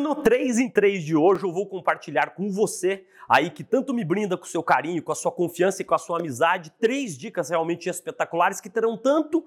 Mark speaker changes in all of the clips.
Speaker 1: no 3 em 3 de hoje eu vou compartilhar com você, aí que tanto me brinda com o seu carinho, com a sua confiança e com a sua amizade, três dicas realmente espetaculares que terão tanto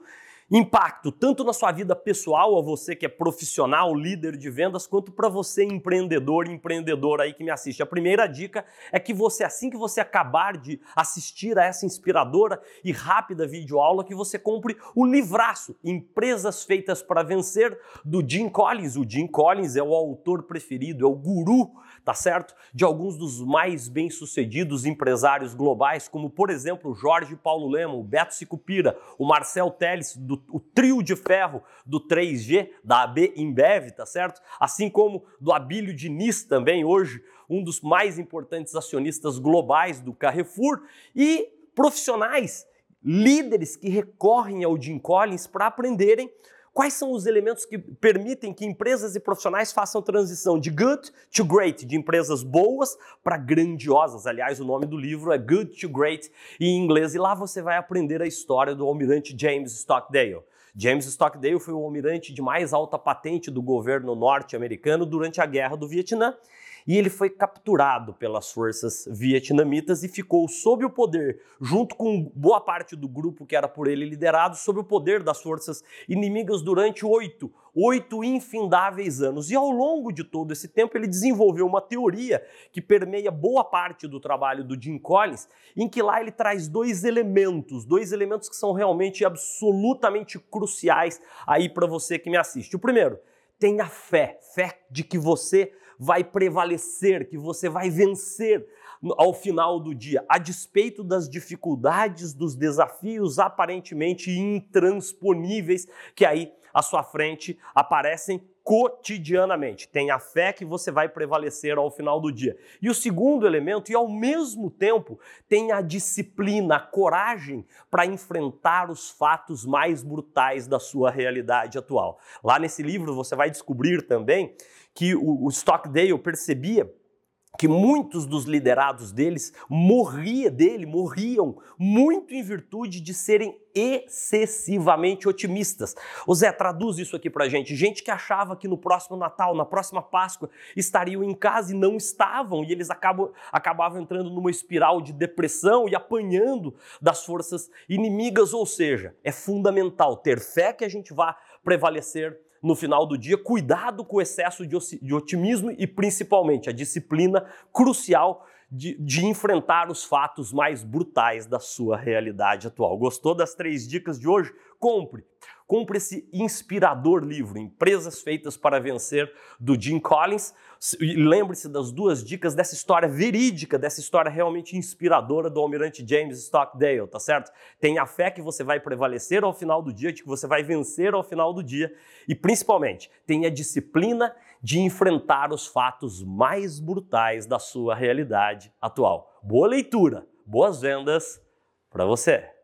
Speaker 1: impacto tanto na sua vida pessoal, a você que é profissional, líder de vendas, quanto para você empreendedor, empreendedor aí que me assiste. A primeira dica é que você assim que você acabar de assistir a essa inspiradora e rápida videoaula, que você compre o livraço Empresas Feitas para Vencer do Jim Collins. O Jim Collins é o autor preferido, é o guru, tá certo? De alguns dos mais bem-sucedidos empresários globais, como por exemplo, Jorge Paulo Lema, o Beto Sicupira, o Marcel Teles do o trio de ferro do 3G, da AB Embev, tá certo? Assim como do Abílio Diniz também, hoje um dos mais importantes acionistas globais do Carrefour, e profissionais, líderes que recorrem ao Jim Collins para aprenderem Quais são os elementos que permitem que empresas e profissionais façam transição de good to great, de empresas boas para grandiosas? Aliás, o nome do livro é Good to Great em inglês, e lá você vai aprender a história do almirante James Stockdale. James Stockdale foi o almirante de mais alta patente do governo norte-americano durante a Guerra do Vietnã e ele foi capturado pelas forças vietnamitas e ficou sob o poder, junto com boa parte do grupo que era por ele liderado, sob o poder das forças inimigas durante oito, oito infindáveis anos. E ao longo de todo esse tempo ele desenvolveu uma teoria que permeia boa parte do trabalho do Jim Collins, em que lá ele traz dois elementos, dois elementos que são realmente absolutamente cruciais aí para você que me assiste. O primeiro, tenha fé, fé de que você vai prevalecer, que você vai vencer ao final do dia, a despeito das dificuldades, dos desafios aparentemente intransponíveis que aí à sua frente aparecem cotidianamente. Tenha fé que você vai prevalecer ao final do dia. E o segundo elemento, e ao mesmo tempo, tenha a disciplina, a coragem para enfrentar os fatos mais brutais da sua realidade atual. Lá nesse livro você vai descobrir também que o, Stockdale percebia que muitos dos liderados deles morria dele, morriam muito em virtude de serem excessivamente otimistas. O Zé traduz isso aqui pra gente. Gente que achava que no próximo Natal, na próxima Páscoa, estariam em casa e não estavam, e eles acabam, acabavam entrando numa espiral de depressão e apanhando das forças inimigas. Ou seja, é fundamental ter fé que a gente vá prevalecer no final do dia, cuidado com o excesso de otimismo e principalmente a disciplina crucial de, de, enfrentar os fatos mais brutais da sua realidade atual. Gostou das três dicas de hoje? Compre! Compre esse inspirador livro, Empresas Feitas para Vencer, do Jim Collins. Lembre-se das duas dicas dessa história verídica, dessa história realmente inspiradora do almirante James Stockdale, tá certo? Tenha fé que você vai prevalecer ao final do dia, de que você vai vencer ao final do dia. E principalmente, tenha disciplina de enfrentar os fatos mais brutais da sua realidade atual. Boa leitura, boas vendas para você!